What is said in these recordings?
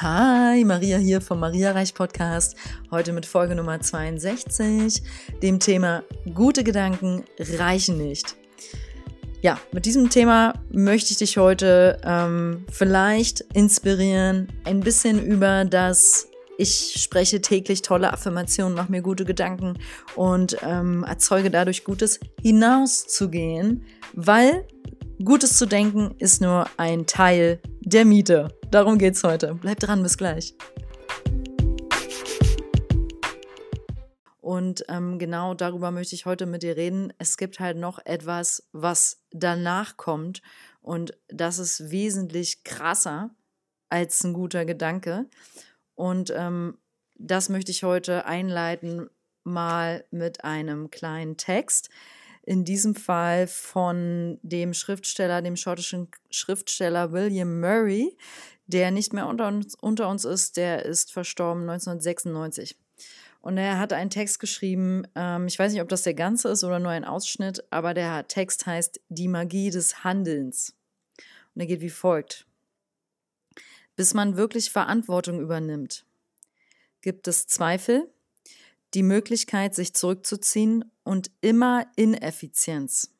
Hi, Maria hier vom Maria Reich Podcast. Heute mit Folge Nummer 62, dem Thema Gute Gedanken reichen nicht. Ja, mit diesem Thema möchte ich dich heute ähm, vielleicht inspirieren, ein bisschen über das ich spreche täglich tolle Affirmationen, mache mir gute Gedanken und ähm, erzeuge dadurch Gutes hinauszugehen, weil Gutes zu denken ist nur ein Teil der Miete. Darum geht's heute. Bleib dran, bis gleich. Und ähm, genau darüber möchte ich heute mit dir reden. Es gibt halt noch etwas, was danach kommt. Und das ist wesentlich krasser als ein guter Gedanke. Und ähm, das möchte ich heute einleiten, mal mit einem kleinen Text in diesem Fall von dem Schriftsteller, dem schottischen Schriftsteller William Murray, der nicht mehr unter uns, unter uns ist, der ist verstorben 1996. Und er hat einen Text geschrieben, ähm, ich weiß nicht, ob das der ganze ist oder nur ein Ausschnitt, aber der Text heißt Die Magie des Handelns. Und er geht wie folgt. Bis man wirklich Verantwortung übernimmt, gibt es Zweifel, die Möglichkeit, sich zurückzuziehen und immer Ineffizienz.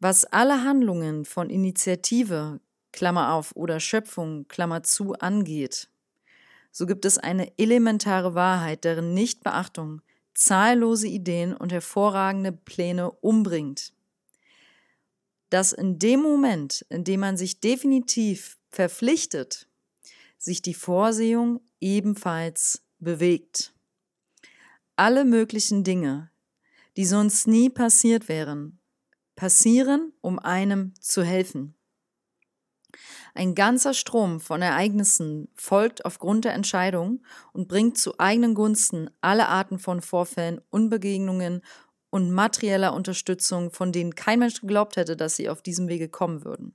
Was alle Handlungen von Initiative, Klammer auf, oder Schöpfung, Klammer zu, angeht, so gibt es eine elementare Wahrheit, deren Nichtbeachtung zahllose Ideen und hervorragende Pläne umbringt. Dass in dem Moment, in dem man sich definitiv verpflichtet, sich die Vorsehung ebenfalls bewegt alle möglichen Dinge, die sonst nie passiert wären, passieren, um einem zu helfen. Ein ganzer Strom von Ereignissen folgt aufgrund der Entscheidung und bringt zu eigenen Gunsten alle Arten von Vorfällen, Unbegegnungen und materieller Unterstützung, von denen kein Mensch geglaubt hätte, dass sie auf diesem Wege kommen würden.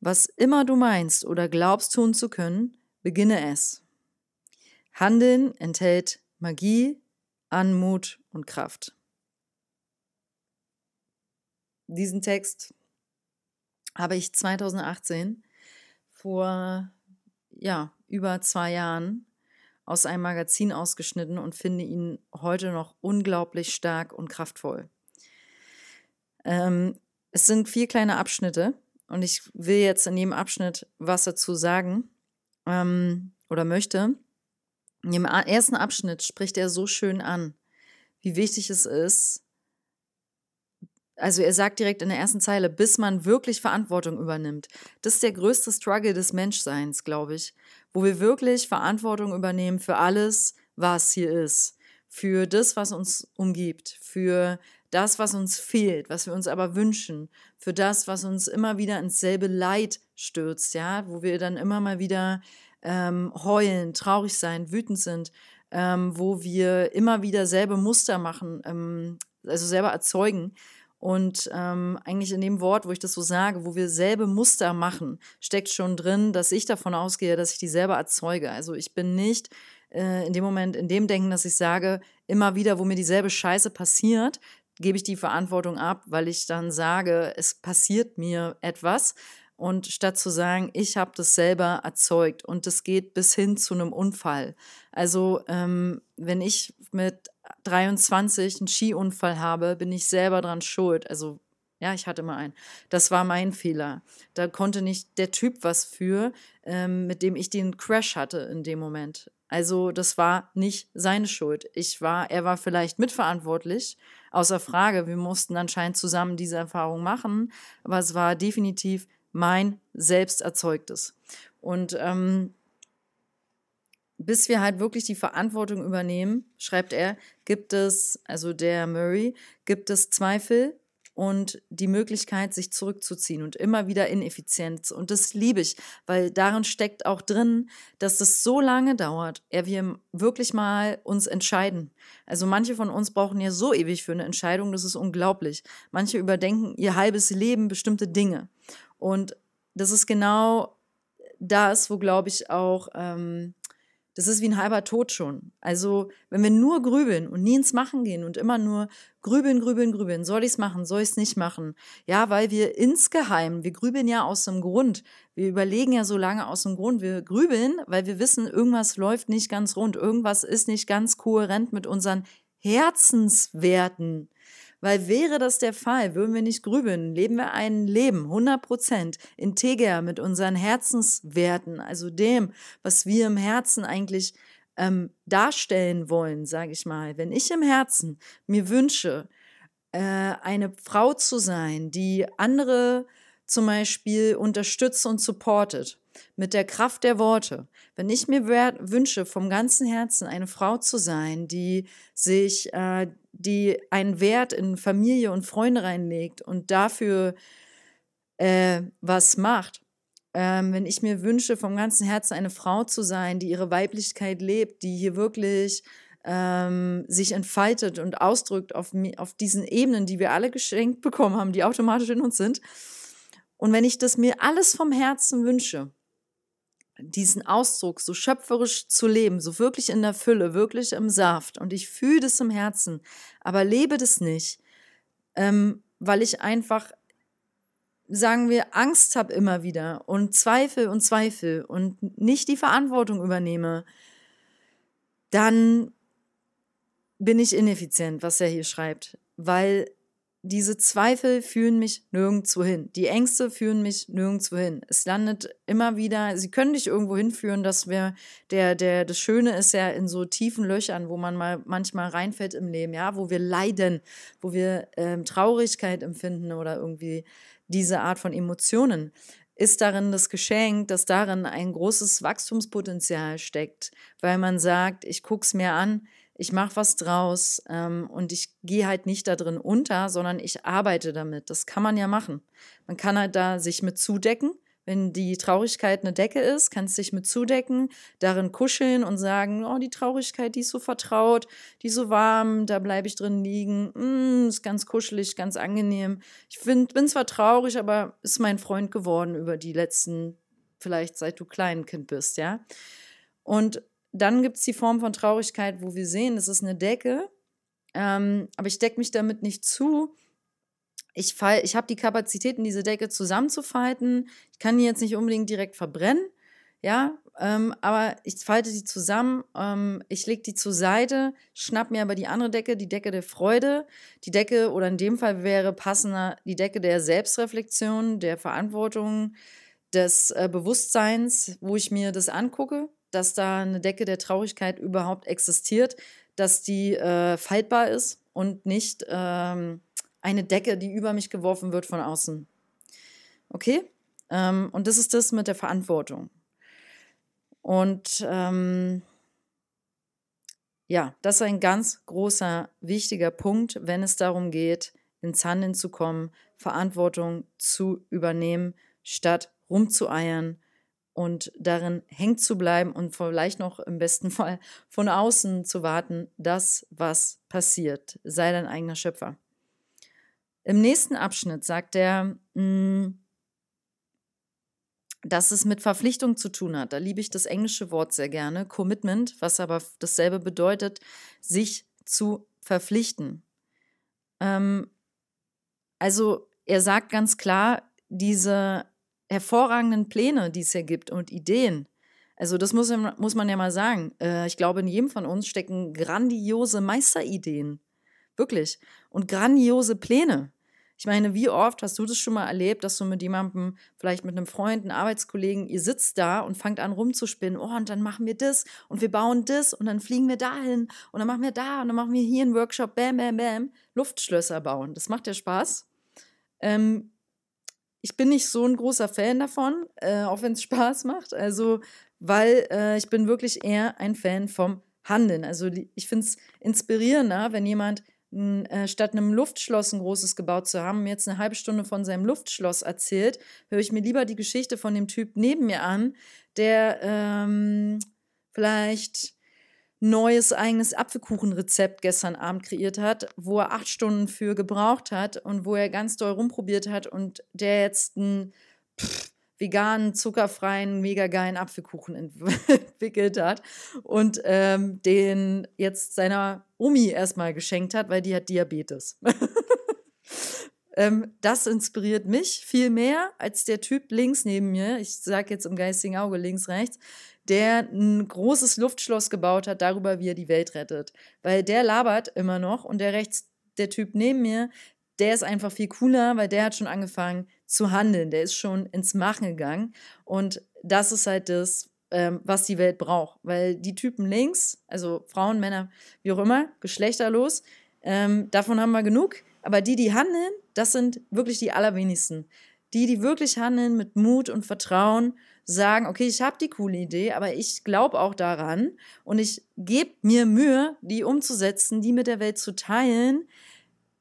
Was immer du meinst oder glaubst tun zu können, beginne es. Handeln enthält Magie, Anmut und Kraft. Diesen Text habe ich 2018 vor ja, über zwei Jahren aus einem Magazin ausgeschnitten und finde ihn heute noch unglaublich stark und kraftvoll. Ähm, es sind vier kleine Abschnitte und ich will jetzt in jedem Abschnitt was dazu sagen ähm, oder möchte. Im ersten Abschnitt spricht er so schön an, wie wichtig es ist. Also er sagt direkt in der ersten Zeile, bis man wirklich Verantwortung übernimmt. Das ist der größte Struggle des Menschseins, glaube ich, wo wir wirklich Verantwortung übernehmen für alles, was hier ist, für das, was uns umgibt, für das, was uns fehlt, was wir uns aber wünschen, für das, was uns immer wieder ins selbe Leid stürzt, ja, wo wir dann immer mal wieder ähm, heulen, traurig sein, wütend sind, ähm, wo wir immer wieder selbe Muster machen, ähm, also selber erzeugen. Und ähm, eigentlich in dem Wort, wo ich das so sage, wo wir selbe Muster machen, steckt schon drin, dass ich davon ausgehe, dass ich die selber erzeuge. Also ich bin nicht äh, in dem Moment, in dem Denken, dass ich sage, immer wieder, wo mir dieselbe Scheiße passiert, gebe ich die Verantwortung ab, weil ich dann sage, es passiert mir etwas, und statt zu sagen, ich habe das selber erzeugt und das geht bis hin zu einem Unfall. Also ähm, wenn ich mit 23 einen Skiunfall habe, bin ich selber dran schuld. Also ja, ich hatte mal einen. Das war mein Fehler. Da konnte nicht der Typ was für, ähm, mit dem ich den Crash hatte in dem Moment. Also das war nicht seine Schuld. Ich war, er war vielleicht mitverantwortlich, außer Frage. Wir mussten anscheinend zusammen diese Erfahrung machen, aber es war definitiv mein selbst erzeugtes. Und ähm, bis wir halt wirklich die Verantwortung übernehmen, schreibt er, gibt es, also der Murray, gibt es Zweifel und die Möglichkeit, sich zurückzuziehen und immer wieder Ineffizienz. Und das liebe ich, weil darin steckt auch drin, dass es so lange dauert, ehe wir wirklich mal uns entscheiden. Also manche von uns brauchen ja so ewig für eine Entscheidung, das ist unglaublich. Manche überdenken ihr halbes Leben bestimmte Dinge. Und das ist genau das, wo, glaube ich, auch ähm, das ist wie ein halber Tod schon. Also, wenn wir nur grübeln und nie ins Machen gehen und immer nur grübeln, grübeln, grübeln, soll ich es machen, soll ich es nicht machen? Ja, weil wir insgeheim, wir grübeln ja aus dem Grund. Wir überlegen ja so lange aus dem Grund. Wir grübeln, weil wir wissen, irgendwas läuft nicht ganz rund, irgendwas ist nicht ganz kohärent mit unseren Herzenswerten. Weil wäre das der Fall, würden wir nicht grübeln, leben wir ein Leben 100% integer mit unseren Herzenswerten, also dem, was wir im Herzen eigentlich ähm, darstellen wollen, sage ich mal. Wenn ich im Herzen mir wünsche, äh, eine Frau zu sein, die andere zum Beispiel unterstützt und supportet, mit der Kraft der Worte. Wenn ich mir wünsche, vom ganzen Herzen eine Frau zu sein, die sich, äh, die einen Wert in Familie und Freunde reinlegt und dafür äh, was macht, ähm, wenn ich mir wünsche, vom ganzen Herzen eine Frau zu sein, die ihre Weiblichkeit lebt, die hier wirklich ähm, sich entfaltet und ausdrückt auf, auf diesen Ebenen, die wir alle geschenkt bekommen haben, die automatisch in uns sind. Und wenn ich das mir alles vom Herzen wünsche, diesen Ausdruck so schöpferisch zu leben, so wirklich in der Fülle, wirklich im Saft. Und ich fühle das im Herzen, aber lebe das nicht, ähm, weil ich einfach, sagen wir, Angst habe immer wieder und Zweifel und Zweifel und nicht die Verantwortung übernehme, dann bin ich ineffizient, was er hier schreibt, weil diese Zweifel führen mich nirgendwo hin. Die Ängste führen mich nirgendwo hin. Es landet immer wieder, sie können dich irgendwo hinführen, dass wir, der, der, das Schöne ist ja in so tiefen Löchern, wo man mal manchmal reinfällt im Leben, ja, wo wir leiden, wo wir ähm, Traurigkeit empfinden oder irgendwie diese Art von Emotionen ist darin das Geschenk, dass darin ein großes Wachstumspotenzial steckt, weil man sagt, ich gucke es mir an, ich mache was draus ähm, und ich gehe halt nicht da drin unter, sondern ich arbeite damit. Das kann man ja machen. Man kann halt da sich mit zudecken. Wenn die Traurigkeit eine Decke ist, kannst du dich mit zudecken, darin kuscheln und sagen, oh, die Traurigkeit, die ist so vertraut, die ist so warm, da bleibe ich drin liegen, mm, ist ganz kuschelig, ganz angenehm. Ich find, bin zwar traurig, aber ist mein Freund geworden über die letzten, vielleicht seit du Kleinkind bist, ja. Und dann gibt es die Form von Traurigkeit, wo wir sehen, das ist eine Decke, ähm, aber ich decke mich damit nicht zu. Ich, ich habe die Kapazität, in diese Decke zusammenzufalten. Ich kann die jetzt nicht unbedingt direkt verbrennen, ja, ähm, aber ich falte sie zusammen, ähm, ich lege die zur Seite, schnapp mir aber die andere Decke, die Decke der Freude, die Decke, oder in dem Fall wäre passender die Decke der Selbstreflexion, der Verantwortung, des äh, Bewusstseins, wo ich mir das angucke dass da eine Decke der Traurigkeit überhaupt existiert, dass die äh, faltbar ist und nicht ähm, eine Decke, die über mich geworfen wird von außen. Okay? Ähm, und das ist das mit der Verantwortung. Und ähm, ja, das ist ein ganz großer, wichtiger Punkt, wenn es darum geht, ins Handeln zu kommen, Verantwortung zu übernehmen, statt rumzueiern und darin hängt zu bleiben und vielleicht noch im besten Fall von außen zu warten, dass was passiert. Sei dein eigener Schöpfer. Im nächsten Abschnitt sagt er, mm, dass es mit Verpflichtung zu tun hat. Da liebe ich das englische Wort sehr gerne, Commitment, was aber dasselbe bedeutet, sich zu verpflichten. Ähm, also er sagt ganz klar, diese hervorragenden Pläne, die es hier gibt und Ideen. Also das muss, muss man ja mal sagen. Äh, ich glaube, in jedem von uns stecken grandiose Meisterideen. Wirklich. Und grandiose Pläne. Ich meine, wie oft hast du das schon mal erlebt, dass du mit jemandem, vielleicht mit einem Freund, einem Arbeitskollegen, ihr sitzt da und fangt an rumzuspinnen, oh, und dann machen wir das und wir bauen das und dann fliegen wir dahin und dann machen wir da und dann machen wir hier einen Workshop, bam, bam, bam, Luftschlösser bauen. Das macht ja Spaß. Ähm, ich bin nicht so ein großer Fan davon, äh, auch wenn es Spaß macht. Also, weil äh, ich bin wirklich eher ein Fan vom Handeln. Also ich finde es inspirierender, wenn jemand äh, statt einem Luftschloss ein großes gebaut zu haben, mir jetzt eine halbe Stunde von seinem Luftschloss erzählt, höre ich mir lieber die Geschichte von dem Typ neben mir an, der ähm, vielleicht neues eigenes Apfelkuchenrezept gestern Abend kreiert hat, wo er acht Stunden für gebraucht hat und wo er ganz doll rumprobiert hat und der jetzt ein, pff, veganen, zuckerfreien, mega geilen Apfelkuchen entwickelt hat und ähm, den jetzt seiner Omi erstmal geschenkt hat, weil die hat Diabetes. ähm, das inspiriert mich viel mehr als der Typ links neben mir. Ich sage jetzt im geistigen Auge links, rechts, der ein großes Luftschloss gebaut hat darüber, wie er die Welt rettet. Weil der labert immer noch und der rechts, der Typ neben mir, der ist einfach viel cooler, weil der hat schon angefangen zu handeln. Der ist schon ins Machen gegangen. Und das ist halt das, ähm, was die Welt braucht. Weil die Typen links, also Frauen, Männer, wie auch immer, geschlechterlos, ähm, davon haben wir genug. Aber die, die handeln, das sind wirklich die allerwenigsten. Die, die wirklich handeln mit Mut und Vertrauen, sagen, okay, ich habe die coole Idee, aber ich glaube auch daran und ich gebe mir Mühe, die umzusetzen, die mit der Welt zu teilen.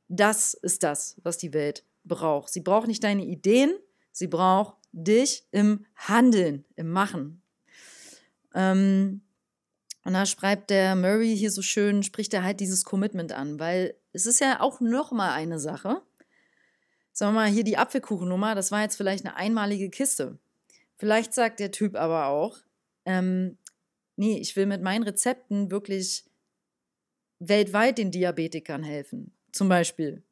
Das ist das, was die Welt braucht. Sie braucht nicht deine Ideen, sie braucht dich im Handeln, im Machen. Ähm, und da schreibt der Murray hier so schön, spricht er halt dieses Commitment an, weil es ist ja auch noch mal eine Sache. Sagen wir mal, hier die Apfelkuchennummer, das war jetzt vielleicht eine einmalige Kiste. Vielleicht sagt der Typ aber auch, ähm, nee, ich will mit meinen Rezepten wirklich weltweit den Diabetikern helfen. Zum Beispiel.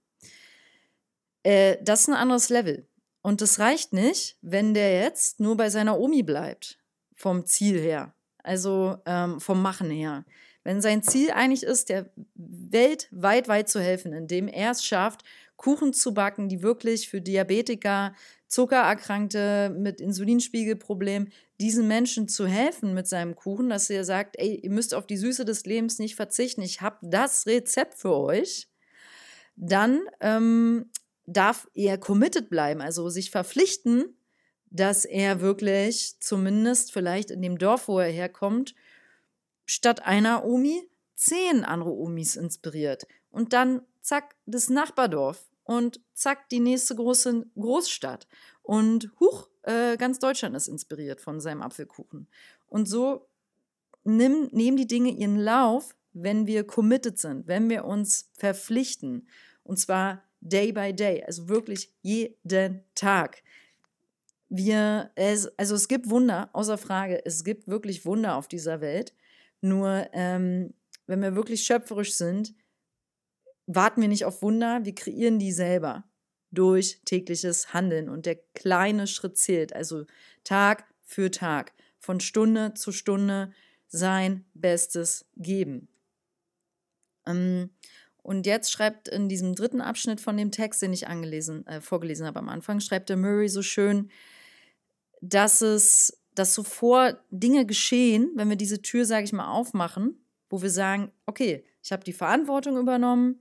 Äh, das ist ein anderes Level. Und das reicht nicht, wenn der jetzt nur bei seiner Omi bleibt, vom Ziel her, also ähm, vom Machen her. Wenn sein Ziel eigentlich ist, der Welt weit, weit zu helfen, indem er es schafft, Kuchen zu backen, die wirklich für Diabetiker, Zuckererkrankte mit Insulinspiegelproblem, diesen Menschen zu helfen mit seinem Kuchen, dass er sagt, ey, ihr müsst auf die Süße des Lebens nicht verzichten, ich habe das Rezept für euch, dann ähm, darf er committed bleiben, also sich verpflichten, dass er wirklich zumindest vielleicht in dem Dorf, wo er herkommt, statt einer Omi zehn andere Omis inspiriert. Und dann zack, das Nachbardorf und zack, die nächste große Großstadt. Und huch, äh, ganz Deutschland ist inspiriert von seinem Apfelkuchen. Und so nimm, nehmen die Dinge ihren Lauf, wenn wir committed sind, wenn wir uns verpflichten. Und zwar day by day, also wirklich jeden Tag. Wir, es, also es gibt Wunder, außer Frage, es gibt wirklich Wunder auf dieser Welt. Nur ähm, wenn wir wirklich schöpferisch sind, warten wir nicht auf Wunder, wir kreieren die selber durch tägliches Handeln. Und der kleine Schritt zählt, also Tag für Tag, von Stunde zu Stunde sein Bestes geben. Ähm, und jetzt schreibt in diesem dritten Abschnitt von dem Text, den ich angelesen, äh, vorgelesen habe am Anfang, schreibt der Murray so schön, dass es, dass sofort Dinge geschehen, wenn wir diese Tür, sage ich mal, aufmachen, wo wir sagen, okay, ich habe die Verantwortung übernommen,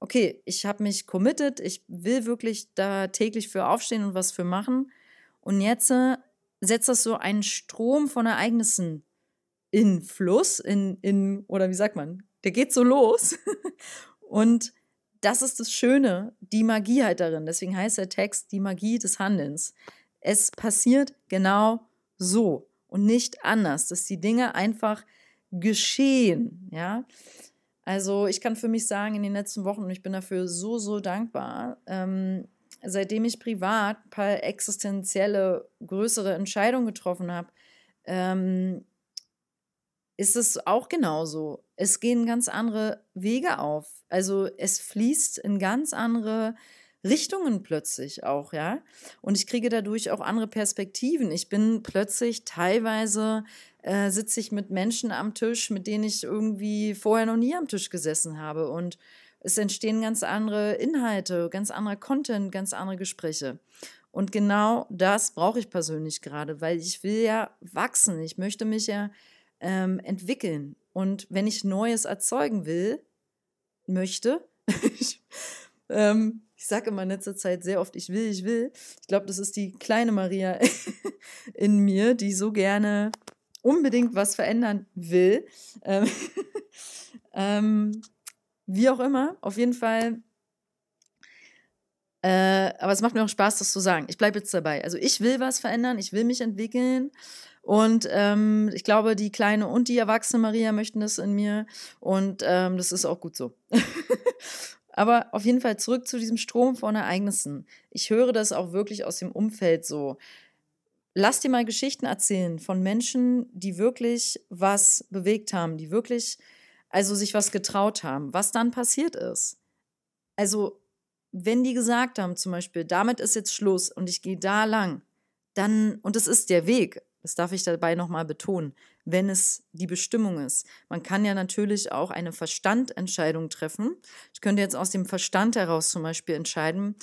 okay, ich habe mich committed, ich will wirklich da täglich für aufstehen und was für machen. Und jetzt äh, setzt das so einen Strom von Ereignissen in Fluss, in, in, oder wie sagt man, der geht so los. Und das ist das Schöne, die Magie halt darin. Deswegen heißt der Text die Magie des Handelns. Es passiert genau so und nicht anders, dass die Dinge einfach geschehen, ja. Also ich kann für mich sagen, in den letzten Wochen, und ich bin dafür so, so dankbar, ähm, seitdem ich privat ein paar existenzielle, größere Entscheidungen getroffen habe, ähm, ist es auch genauso. Es gehen ganz andere Wege auf. Also es fließt in ganz andere Richtungen plötzlich auch, ja. Und ich kriege dadurch auch andere Perspektiven. Ich bin plötzlich teilweise äh, sitze ich mit Menschen am Tisch, mit denen ich irgendwie vorher noch nie am Tisch gesessen habe. Und es entstehen ganz andere Inhalte, ganz anderer Content, ganz andere Gespräche. Und genau das brauche ich persönlich gerade, weil ich will ja wachsen. Ich möchte mich ja ähm, entwickeln. Und wenn ich Neues erzeugen will, möchte, ähm, ich sage immer in letzter Zeit sehr oft, ich will, ich will. Ich glaube, das ist die kleine Maria in mir, die so gerne unbedingt was verändern will. Ähm, ähm, wie auch immer, auf jeden Fall. Äh, aber es macht mir auch Spaß, das zu sagen. Ich bleibe jetzt dabei. Also ich will was verändern, ich will mich entwickeln und ähm, ich glaube, die kleine und die erwachsene Maria möchten das in mir. Und ähm, das ist auch gut so. Aber auf jeden Fall zurück zu diesem Strom von Ereignissen. Ich höre das auch wirklich aus dem Umfeld so. lass dir mal Geschichten erzählen von Menschen, die wirklich was bewegt haben, die wirklich, also sich was getraut haben, was dann passiert ist. Also, wenn die gesagt haben, zum Beispiel, damit ist jetzt Schluss und ich gehe da lang, dann, und es ist der Weg, das darf ich dabei nochmal betonen, wenn es die Bestimmung ist. Man kann ja natürlich auch eine Verstandentscheidung treffen. Ich könnte jetzt aus dem Verstand heraus zum Beispiel entscheiden,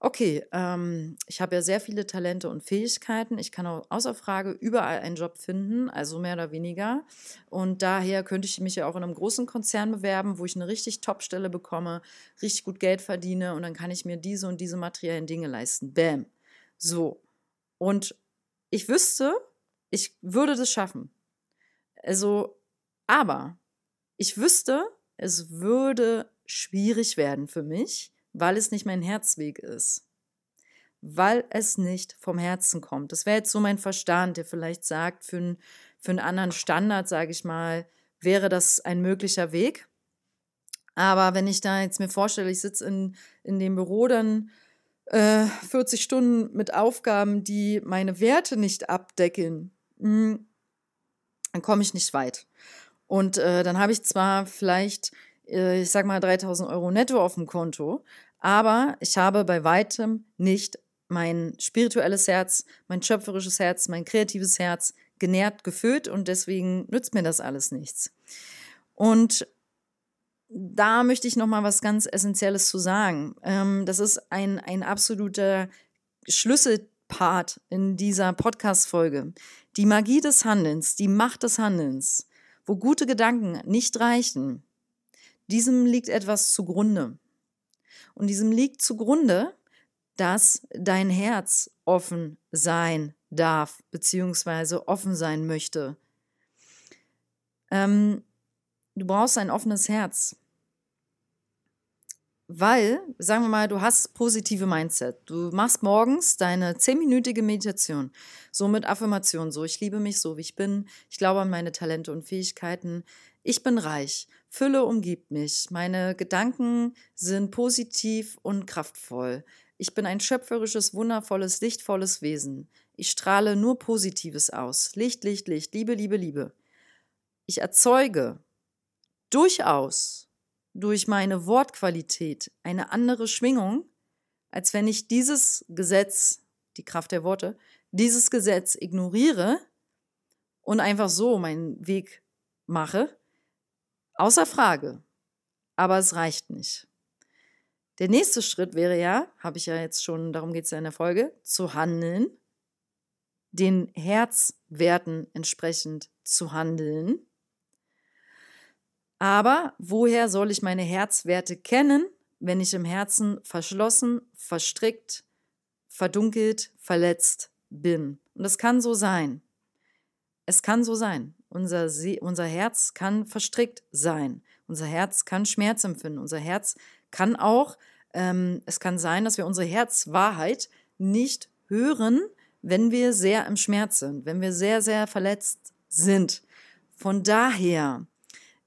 okay, ähm, ich habe ja sehr viele Talente und Fähigkeiten. Ich kann auch außer Frage überall einen Job finden, also mehr oder weniger. Und daher könnte ich mich ja auch in einem großen Konzern bewerben, wo ich eine richtig Top-Stelle bekomme, richtig gut Geld verdiene und dann kann ich mir diese und diese materiellen Dinge leisten. Bäm. So. Und ich wüsste, ich würde das schaffen. Also, aber ich wüsste, es würde schwierig werden für mich, weil es nicht mein Herzweg ist. Weil es nicht vom Herzen kommt. Das wäre jetzt so mein Verstand, der vielleicht sagt, für, ein, für einen anderen Standard, sage ich mal, wäre das ein möglicher Weg. Aber wenn ich da jetzt mir vorstelle, ich sitze in, in dem Büro dann äh, 40 Stunden mit Aufgaben, die meine Werte nicht abdecken, mh, hm, dann komme ich nicht weit. Und äh, dann habe ich zwar vielleicht, äh, ich sag mal, 3000 Euro netto auf dem Konto, aber ich habe bei weitem nicht mein spirituelles Herz, mein schöpferisches Herz, mein kreatives Herz genährt, gefüllt und deswegen nützt mir das alles nichts. Und da möchte ich noch mal was ganz Essentielles zu sagen. Ähm, das ist ein, ein absoluter Schlüsselpart in dieser Podcast-Folge. Die Magie des Handelns, die Macht des Handelns, wo gute Gedanken nicht reichen, diesem liegt etwas zugrunde. Und diesem liegt zugrunde, dass dein Herz offen sein darf, beziehungsweise offen sein möchte. Ähm, du brauchst ein offenes Herz. Weil, sagen wir mal, du hast positive Mindset. Du machst morgens deine zehnminütige Meditation. So mit Affirmation. So, ich liebe mich so, wie ich bin. Ich glaube an meine Talente und Fähigkeiten. Ich bin reich. Fülle umgibt mich. Meine Gedanken sind positiv und kraftvoll. Ich bin ein schöpferisches, wundervolles, lichtvolles Wesen. Ich strahle nur Positives aus. Licht, Licht, Licht. Liebe, Liebe, Liebe. Ich erzeuge durchaus durch meine Wortqualität eine andere Schwingung, als wenn ich dieses Gesetz, die Kraft der Worte, dieses Gesetz ignoriere und einfach so meinen Weg mache. Außer Frage. Aber es reicht nicht. Der nächste Schritt wäre ja, habe ich ja jetzt schon, darum geht es ja in der Folge, zu handeln, den Herzwerten entsprechend zu handeln aber woher soll ich meine Herzwerte kennen, wenn ich im Herzen verschlossen, verstrickt, verdunkelt, verletzt bin? Und das kann so sein. Es kann so sein. Unser, See, unser Herz kann verstrickt sein. Unser Herz kann Schmerz empfinden. Unser Herz kann auch, ähm, es kann sein, dass wir unsere Herzwahrheit nicht hören, wenn wir sehr im Schmerz sind, wenn wir sehr, sehr verletzt sind. Von daher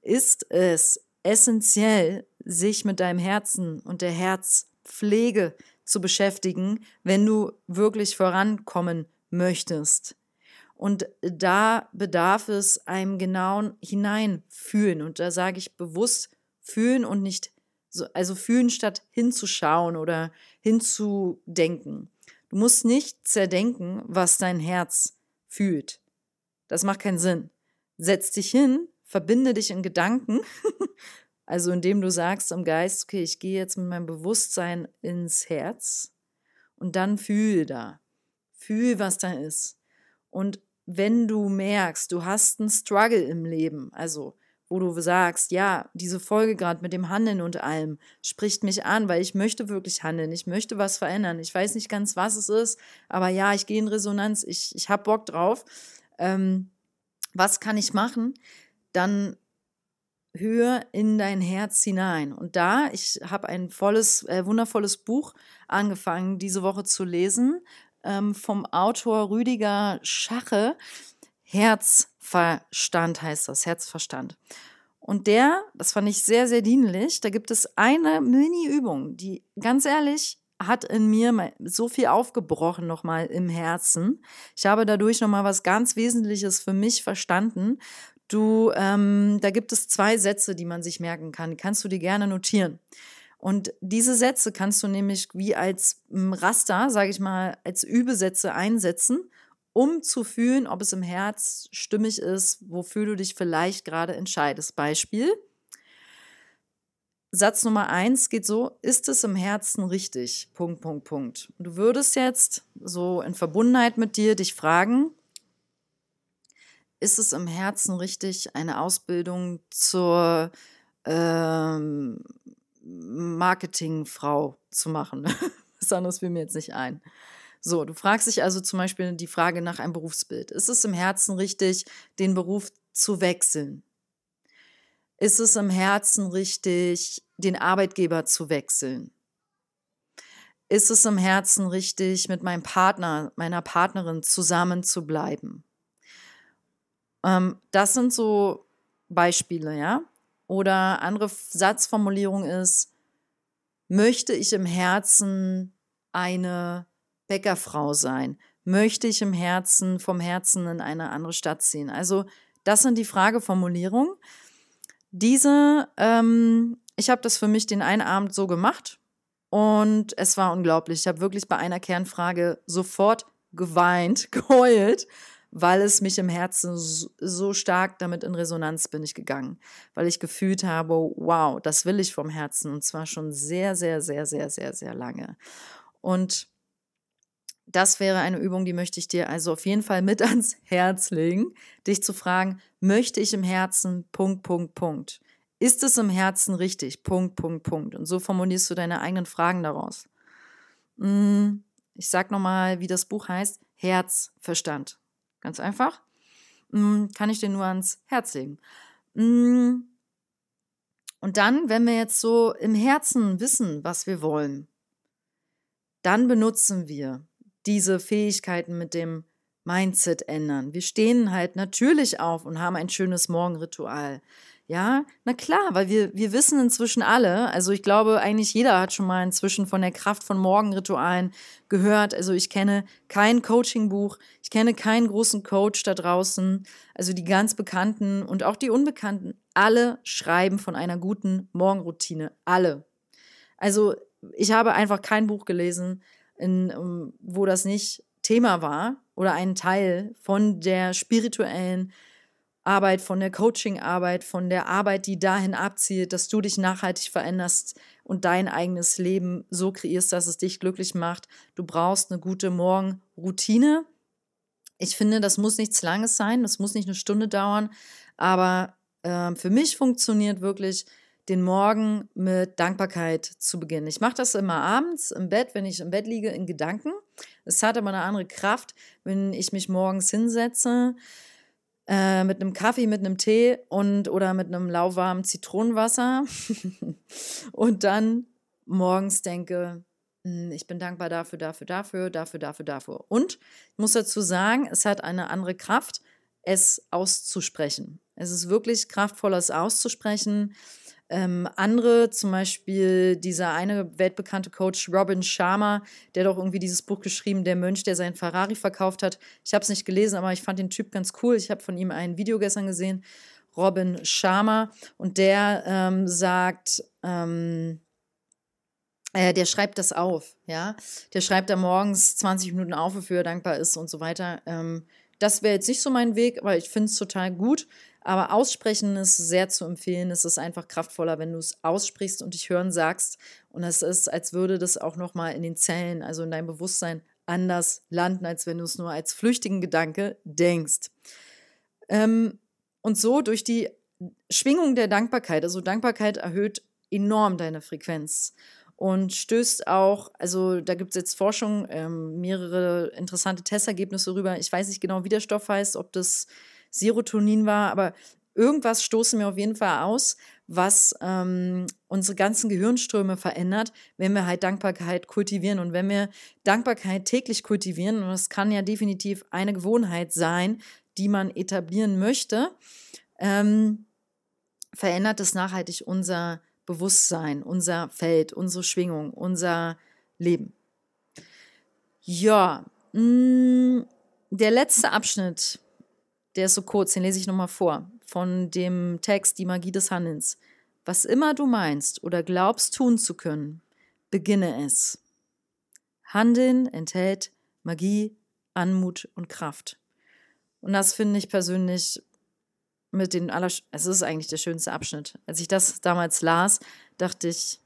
ist es essentiell, sich mit deinem Herzen und der Herzpflege zu beschäftigen, wenn du wirklich vorankommen möchtest. Und da bedarf es einem genauen Hineinfühlen. Und da sage ich bewusst fühlen und nicht, so, also fühlen statt hinzuschauen oder hinzudenken. Du musst nicht zerdenken, was dein Herz fühlt. Das macht keinen Sinn. Setz dich hin verbinde dich in Gedanken, also indem du sagst im Geist, okay, ich gehe jetzt mit meinem Bewusstsein ins Herz und dann fühl da, fühl, was da ist. Und wenn du merkst, du hast einen Struggle im Leben, also wo du sagst, ja, diese Folge gerade mit dem Handeln und allem spricht mich an, weil ich möchte wirklich handeln, ich möchte was verändern. Ich weiß nicht ganz, was es ist, aber ja, ich gehe in Resonanz, ich, ich habe Bock drauf. Ähm, was kann ich machen? Dann höher in dein Herz hinein. Und da, ich habe ein volles, äh, wundervolles Buch angefangen, diese Woche zu lesen, ähm, vom Autor Rüdiger Schache. Herzverstand heißt das, Herzverstand. Und der, das fand ich sehr, sehr dienlich, da gibt es eine Mini-Übung, die ganz ehrlich hat in mir so viel aufgebrochen nochmal im Herzen. Ich habe dadurch nochmal was ganz Wesentliches für mich verstanden. Du, ähm, da gibt es zwei Sätze, die man sich merken kann. Die kannst du dir gerne notieren. Und diese Sätze kannst du nämlich wie als hm, Raster, sage ich mal, als Übesätze einsetzen, um zu fühlen, ob es im Herz stimmig ist, wofür du dich vielleicht gerade entscheidest. Beispiel. Satz Nummer eins geht so, ist es im Herzen richtig? Punkt, Punkt, Punkt. Du würdest jetzt so in Verbundenheit mit dir dich fragen, ist es im Herzen richtig, eine Ausbildung zur ähm, Marketingfrau zu machen? Was anderes fiel mir jetzt nicht ein. So, du fragst dich also zum Beispiel die Frage nach einem Berufsbild. Ist es im Herzen richtig, den Beruf zu wechseln? Ist es im Herzen richtig, den Arbeitgeber zu wechseln? Ist es im Herzen richtig, mit meinem Partner, meiner Partnerin zusammen zu bleiben? Ähm, das sind so Beispiele, ja? Oder andere Satzformulierung ist, möchte ich im Herzen eine Bäckerfrau sein? Möchte ich im Herzen, vom Herzen in eine andere Stadt ziehen? Also das sind die Frageformulierungen. Diese, ähm, ich habe das für mich den einen Abend so gemacht und es war unglaublich. Ich habe wirklich bei einer Kernfrage sofort geweint, geheult, weil es mich im Herzen so stark damit in Resonanz bin ich gegangen, weil ich gefühlt habe, wow, das will ich vom Herzen und zwar schon sehr, sehr, sehr, sehr, sehr, sehr lange. Und das wäre eine Übung, die möchte ich dir also auf jeden Fall mit ans Herz legen, dich zu fragen, möchte ich im Herzen, Punkt, Punkt, Punkt. Ist es im Herzen richtig? Punkt, Punkt, Punkt. Und so formulierst du deine eigenen Fragen daraus. Hm, ich sag nochmal, wie das Buch heißt. Herz, Verstand. Ganz einfach. Hm, kann ich dir nur ans Herz legen. Hm, und dann, wenn wir jetzt so im Herzen wissen, was wir wollen, dann benutzen wir diese Fähigkeiten mit dem Mindset ändern. Wir stehen halt natürlich auf und haben ein schönes Morgenritual. Ja, na klar, weil wir, wir wissen inzwischen alle, also ich glaube, eigentlich jeder hat schon mal inzwischen von der Kraft von Morgenritualen gehört. Also ich kenne kein Coachingbuch, ich kenne keinen großen Coach da draußen. Also die ganz Bekannten und auch die Unbekannten, alle schreiben von einer guten Morgenroutine. Alle. Also ich habe einfach kein Buch gelesen, in, um, wo das nicht Thema war oder ein Teil von der spirituellen Arbeit, von der Coaching-Arbeit, von der Arbeit, die dahin abzielt, dass du dich nachhaltig veränderst und dein eigenes Leben so kreierst, dass es dich glücklich macht. Du brauchst eine gute Morgenroutine. Ich finde, das muss nichts Langes sein, das muss nicht eine Stunde dauern, aber äh, für mich funktioniert wirklich den Morgen mit Dankbarkeit zu beginnen. Ich mache das immer abends im Bett, wenn ich im Bett liege, in Gedanken. Es hat aber eine andere Kraft, wenn ich mich morgens hinsetze äh, mit einem Kaffee, mit einem Tee und oder mit einem lauwarmen Zitronenwasser und dann morgens denke, hm, ich bin dankbar dafür, dafür, dafür, dafür, dafür, dafür. Und ich muss dazu sagen, es hat eine andere Kraft, es auszusprechen. Es ist wirklich kraftvoll, es auszusprechen. Ähm, andere, zum Beispiel dieser eine weltbekannte Coach Robin Sharma, der doch irgendwie dieses Buch geschrieben, Der Mönch, der seinen Ferrari verkauft hat. Ich habe es nicht gelesen, aber ich fand den Typ ganz cool. Ich habe von ihm ein Video gestern gesehen, Robin Sharma, und der ähm, sagt, ähm, äh, der schreibt das auf, ja. Der schreibt da morgens 20 Minuten auf, wofür er dankbar ist und so weiter. Ähm, das wäre jetzt nicht so mein Weg, aber ich finde es total gut. Aber aussprechen ist sehr zu empfehlen. Es ist einfach kraftvoller, wenn du es aussprichst und dich hören sagst. Und es ist, als würde das auch nochmal in den Zellen, also in deinem Bewusstsein, anders landen, als wenn du es nur als flüchtigen Gedanke denkst. Ähm, und so durch die Schwingung der Dankbarkeit, also Dankbarkeit erhöht enorm deine Frequenz und stößt auch, also da gibt es jetzt Forschung, ähm, mehrere interessante Testergebnisse rüber. Ich weiß nicht genau, wie der Stoff heißt, ob das Serotonin war, aber irgendwas stoßen wir auf jeden Fall aus, was ähm, unsere ganzen Gehirnströme verändert, wenn wir halt Dankbarkeit kultivieren. Und wenn wir Dankbarkeit täglich kultivieren, und das kann ja definitiv eine Gewohnheit sein, die man etablieren möchte, ähm, verändert es nachhaltig unser Bewusstsein, unser Feld, unsere Schwingung, unser leben. Ja, mh, mm, der letzte Abschnitt, der ist so kurz, den lese ich nochmal vor, von dem Text Die Magie des Handelns. Was immer du meinst oder glaubst tun zu können, beginne es. Handeln enthält Magie, Anmut und Kraft. Und das finde ich persönlich mit den aller, es ist eigentlich der schönste Abschnitt. Als ich das damals las, dachte ich,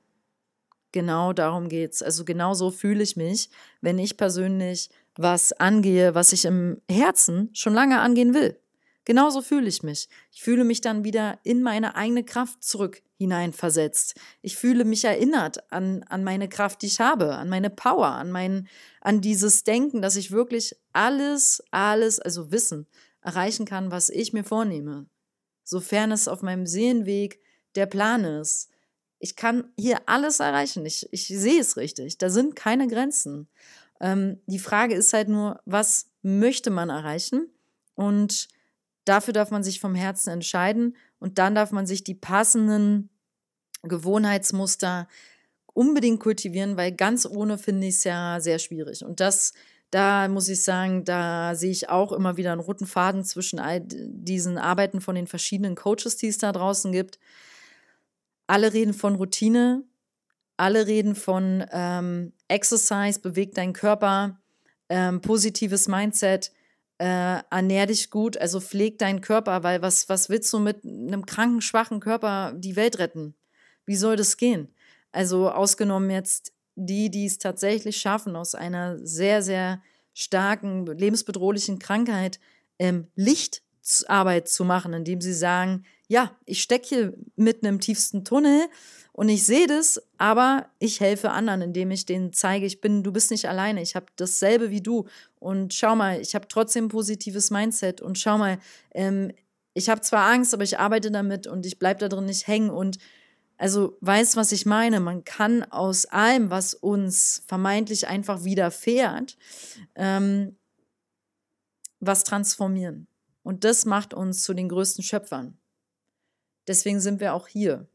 genau darum geht's. Also genau so fühle ich mich, wenn ich persönlich was angehe, was ich im Herzen schon lange angehen will. Genauso fühle ich mich. Ich fühle mich dann wieder in meine eigene Kraft zurück hineinversetzt. Ich fühle mich erinnert an, an meine Kraft, die ich habe, an meine Power, an mein, an dieses Denken, dass ich wirklich alles, alles, also Wissen erreichen kann, was ich mir vornehme. Sofern es auf meinem Seelenweg der Plan ist. Ich kann hier alles erreichen. Ich, ich sehe es richtig. Da sind keine Grenzen. Ähm, die Frage ist halt nur, was möchte man erreichen? Und Dafür darf man sich vom Herzen entscheiden und dann darf man sich die passenden Gewohnheitsmuster unbedingt kultivieren, weil ganz ohne finde ich es ja sehr schwierig. Und das, da muss ich sagen, da sehe ich auch immer wieder einen roten Faden zwischen all diesen Arbeiten von den verschiedenen Coaches, die es da draußen gibt. Alle reden von Routine, alle reden von ähm, Exercise, bewegt deinen Körper, ähm, positives Mindset äh, ernähr dich gut, also pfleg deinen Körper, weil was, was willst du mit einem kranken, schwachen Körper die Welt retten? Wie soll das gehen? Also ausgenommen jetzt die, die es tatsächlich schaffen, aus einer sehr, sehr starken, lebensbedrohlichen Krankheit ähm, Lichtarbeit zu machen, indem sie sagen, ja, ich stecke hier mitten im tiefsten Tunnel und ich sehe das, aber ich helfe anderen, indem ich denen zeige, ich bin, du bist nicht alleine, ich habe dasselbe wie du. Und schau mal, ich habe trotzdem ein positives Mindset. Und schau mal, ähm, ich habe zwar Angst, aber ich arbeite damit und ich bleibe da drin nicht hängen. Und also weiß, was ich meine. Man kann aus allem, was uns vermeintlich einfach widerfährt, ähm, was transformieren. Und das macht uns zu den größten Schöpfern. Deswegen sind wir auch hier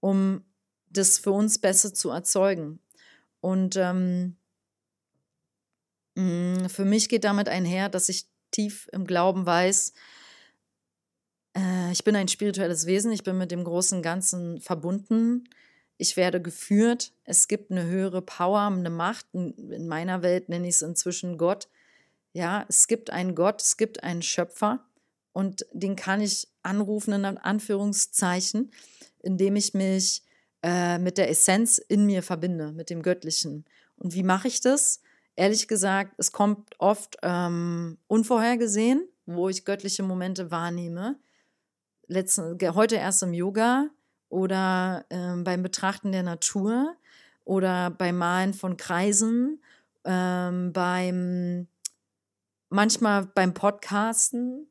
um das für uns besser zu erzeugen. Und ähm, mm, für mich geht damit einher, dass ich tief im Glauben weiß, äh, ich bin ein spirituelles Wesen, ich bin mit dem großen Ganzen verbunden, ich werde geführt, es gibt eine höhere Power, eine Macht, in meiner Welt nenne ich es inzwischen Gott. Ja, es gibt einen Gott, es gibt einen Schöpfer und den kann ich anrufen in Anführungszeichen indem ich mich äh, mit der Essenz in mir verbinde, mit dem Göttlichen. Und wie mache ich das? Ehrlich gesagt, es kommt oft ähm, unvorhergesehen, wo ich göttliche Momente wahrnehme. Letzten, heute erst im Yoga oder ähm, beim Betrachten der Natur oder beim Malen von Kreisen, ähm, beim manchmal beim Podcasten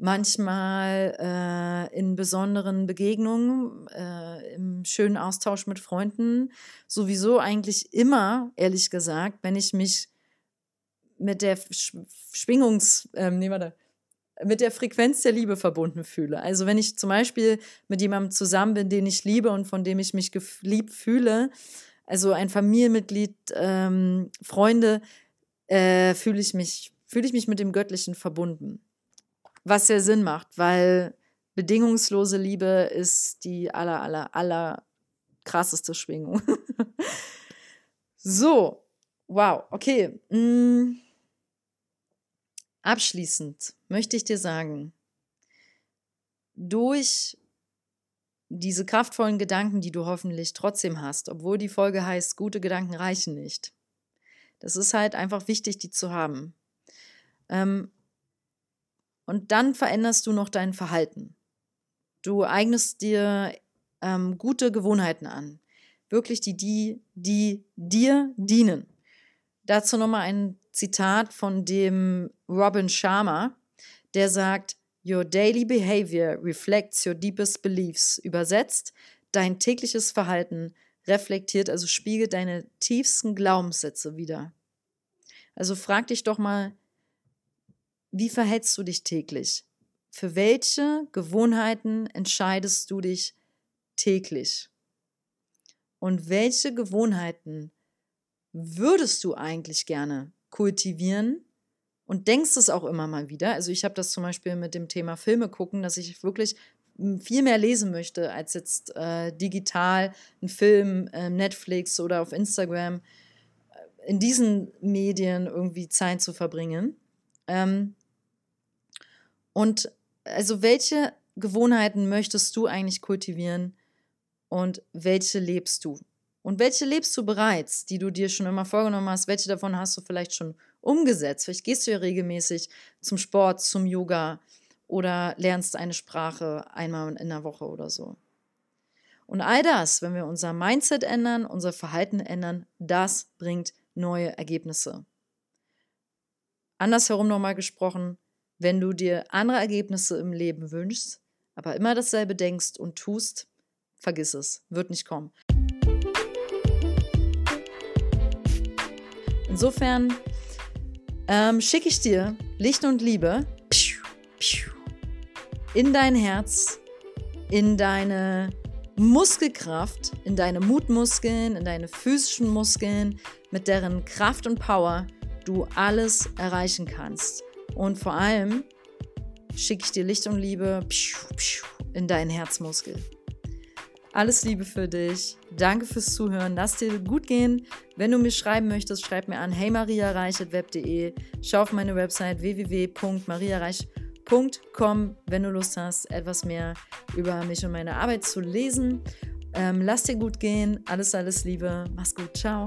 manchmal äh, in besonderen Begegnungen, äh, im schönen Austausch mit Freunden, sowieso eigentlich immer, ehrlich gesagt, wenn ich mich mit der Schwingungs, ähm, nee, warte, mit der Frequenz der Liebe verbunden fühle. Also wenn ich zum Beispiel mit jemandem zusammen bin, den ich liebe und von dem ich mich geliebt fühle, also ein Familienmitglied, ähm, Freunde, äh, fühle ich mich, fühle ich mich mit dem Göttlichen verbunden. Was ja Sinn macht, weil bedingungslose Liebe ist die aller, aller, aller krasseste Schwingung. so, wow, okay. Hm. Abschließend möchte ich dir sagen, durch diese kraftvollen Gedanken, die du hoffentlich trotzdem hast, obwohl die Folge heißt, gute Gedanken reichen nicht. Das ist halt einfach wichtig, die zu haben. Ähm, und dann veränderst du noch dein Verhalten. Du eignest dir ähm, gute Gewohnheiten an. Wirklich die, die, die dir dienen. Dazu nochmal ein Zitat von dem Robin Sharma, der sagt, Your daily behavior reflects your deepest beliefs. Übersetzt, dein tägliches Verhalten reflektiert, also spiegelt deine tiefsten Glaubenssätze wieder. Also frag dich doch mal, wie verhältst du dich täglich? Für welche Gewohnheiten entscheidest du dich täglich? Und welche Gewohnheiten würdest du eigentlich gerne kultivieren und denkst es auch immer mal wieder. Also ich habe das zum Beispiel mit dem Thema Filme gucken, dass ich wirklich viel mehr lesen möchte, als jetzt äh, digital einen Film, äh, Netflix oder auf Instagram äh, in diesen Medien irgendwie Zeit zu verbringen. Ähm, und also welche Gewohnheiten möchtest du eigentlich kultivieren und welche lebst du? Und welche lebst du bereits, die du dir schon immer vorgenommen hast? Welche davon hast du vielleicht schon umgesetzt? Vielleicht gehst du ja regelmäßig zum Sport, zum Yoga oder lernst eine Sprache einmal in der Woche oder so. Und all das, wenn wir unser Mindset ändern, unser Verhalten ändern, das bringt neue Ergebnisse. Andersherum nochmal gesprochen, wenn du dir andere Ergebnisse im Leben wünschst, aber immer dasselbe denkst und tust, vergiss es, wird nicht kommen. Insofern ähm, schicke ich dir Licht und Liebe in dein Herz, in deine Muskelkraft, in deine Mutmuskeln, in deine physischen Muskeln, mit deren Kraft und Power du alles erreichen kannst. Und vor allem schicke ich dir Licht und Liebe in deinen Herzmuskel. Alles Liebe für dich. Danke fürs Zuhören. Lass dir gut gehen. Wenn du mir schreiben möchtest, schreib mir an heymariareich.web.de. Schau auf meine Website www.mariareich.com, wenn du Lust hast, etwas mehr über mich und meine Arbeit zu lesen. Ähm, lass dir gut gehen. Alles, alles Liebe. Mach's gut. Ciao.